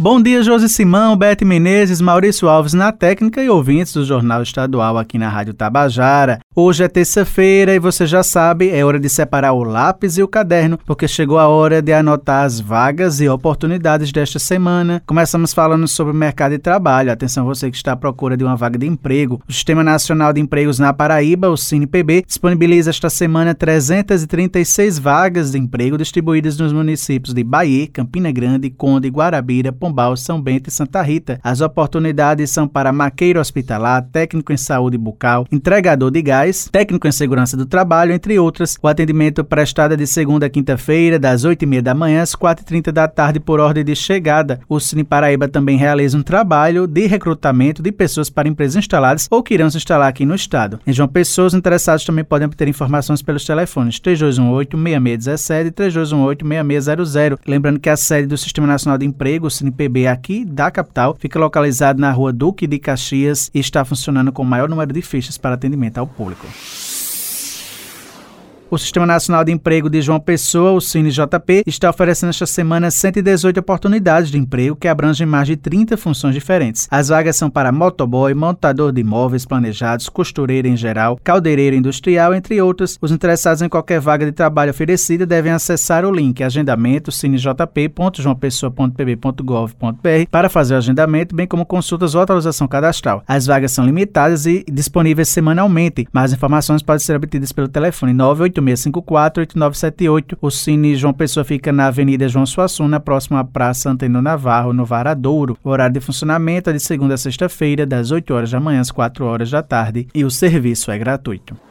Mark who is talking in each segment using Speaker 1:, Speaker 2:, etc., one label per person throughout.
Speaker 1: Bom dia, Josi Simão, Bete Menezes, Maurício Alves na técnica e ouvintes do Jornal Estadual aqui na Rádio Tabajara. Hoje é terça-feira e você já sabe, é hora de separar o lápis e o caderno, porque chegou a hora de anotar as vagas e oportunidades desta semana. Começamos falando sobre o mercado de trabalho. Atenção você que está à procura de uma vaga de emprego. O Sistema Nacional de Empregos na Paraíba, o CinePB, disponibiliza esta semana 336 vagas de emprego distribuídas nos municípios de Bahia, Campina Grande, Conde, Guarabira, Pombal, São Bento e Santa Rita. As oportunidades são para maqueiro hospitalar, técnico em saúde bucal, entregador de gás, técnico em segurança do trabalho, entre outras. O atendimento prestado é de segunda a quinta-feira, das 8h30 da manhã às 4h30 da tarde, por ordem de chegada. O Cine Paraíba também realiza um trabalho de recrutamento de pessoas para empresas instaladas ou que irão se instalar aqui no estado. Em João Pessoa, os interessados também podem obter informações pelos telefones 3218-6617 e 3218-6600. Lembrando que a sede do Sistema Nacional de Emprego, o Cine PB aqui da capital, fica localizado na rua Duque de Caxias e está funcionando com o maior número de fichas para atendimento ao público. O Sistema Nacional de Emprego de João Pessoa, o CineJP, está oferecendo esta semana 118 oportunidades de emprego que abrangem mais de 30 funções diferentes. As vagas são para motoboy, montador de imóveis planejados, costureira em geral, caldeireiro industrial, entre outras. Os interessados em qualquer vaga de trabalho oferecida devem acessar o link agendamento cinejp.joaopessoa.pb.gov.br para fazer o agendamento, bem como consultas ou atualização cadastral. As vagas são limitadas e disponíveis semanalmente. Mais informações podem ser obtidas pelo telefone 98 8654-8978. O Cine João Pessoa fica na Avenida João Suassuna, próximo à Praça Antônio Navarro, no Varadouro. O horário de funcionamento é de segunda a sexta-feira, das 8 horas da manhã às 4 horas da tarde, e o serviço é gratuito.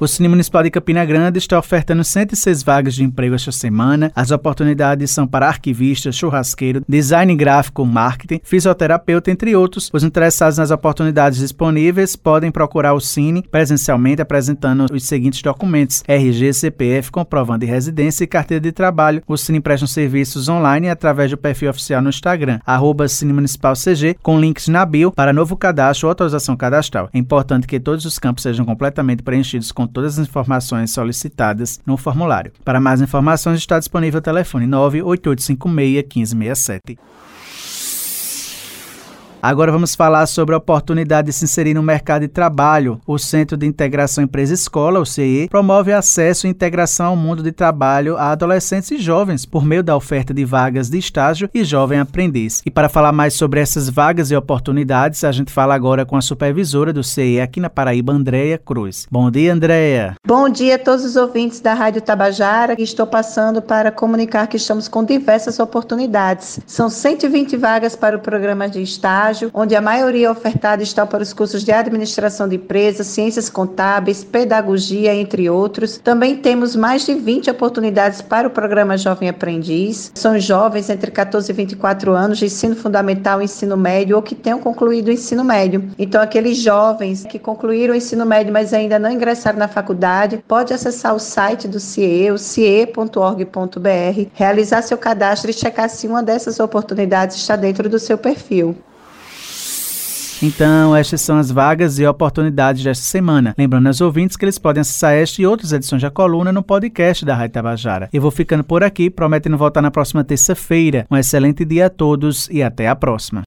Speaker 1: O Cine Municipal de Campina Grande está ofertando 106 vagas de emprego esta semana. As oportunidades são para arquivista, churrasqueiro, design gráfico, marketing, fisioterapeuta, entre outros. Os interessados nas oportunidades disponíveis podem procurar o Cine presencialmente apresentando os seguintes documentos: RG, CPF, comprovando de residência e carteira de trabalho. O Cine presta serviços online através do perfil oficial no Instagram, arroba Cine Municipal CG, com links na bio para novo cadastro ou autorização cadastral. É importante que todos os campos sejam completamente preenchidos com todas as informações solicitadas no formulário. Para mais informações está disponível o telefone 98856 1567. Agora vamos falar sobre a oportunidade de se inserir no mercado de trabalho. O Centro de Integração Empresa-Escola, o CE, promove acesso e integração ao mundo de trabalho a adolescentes e jovens por meio da oferta de vagas de estágio e jovem aprendiz. E para falar mais sobre essas vagas e oportunidades, a gente fala agora com a supervisora do CE aqui na Paraíba, Andréia Cruz. Bom dia, Andréia.
Speaker 2: Bom dia a todos os ouvintes da Rádio Tabajara. Estou passando para comunicar que estamos com diversas oportunidades. São 120 vagas para o programa de estágio estágio, onde a maioria ofertada está para os cursos de administração de empresas, ciências contábeis, pedagogia, entre outros. Também temos mais de 20 oportunidades para o programa Jovem Aprendiz. São jovens entre 14 e 24 anos de ensino fundamental, ensino médio ou que tenham concluído o ensino médio. Então, aqueles jovens que concluíram o ensino médio, mas ainda não ingressaram na faculdade, pode acessar o site do CIE, o cie.org.br, realizar seu cadastro e checar se uma dessas oportunidades está dentro do seu perfil.
Speaker 1: Então, estas são as vagas e oportunidades desta semana. Lembrando aos ouvintes que eles podem acessar esta e outras edições da coluna no podcast da Rádio Tabajara. Eu vou ficando por aqui, prometendo voltar na próxima terça-feira. Um excelente dia a todos e até a próxima.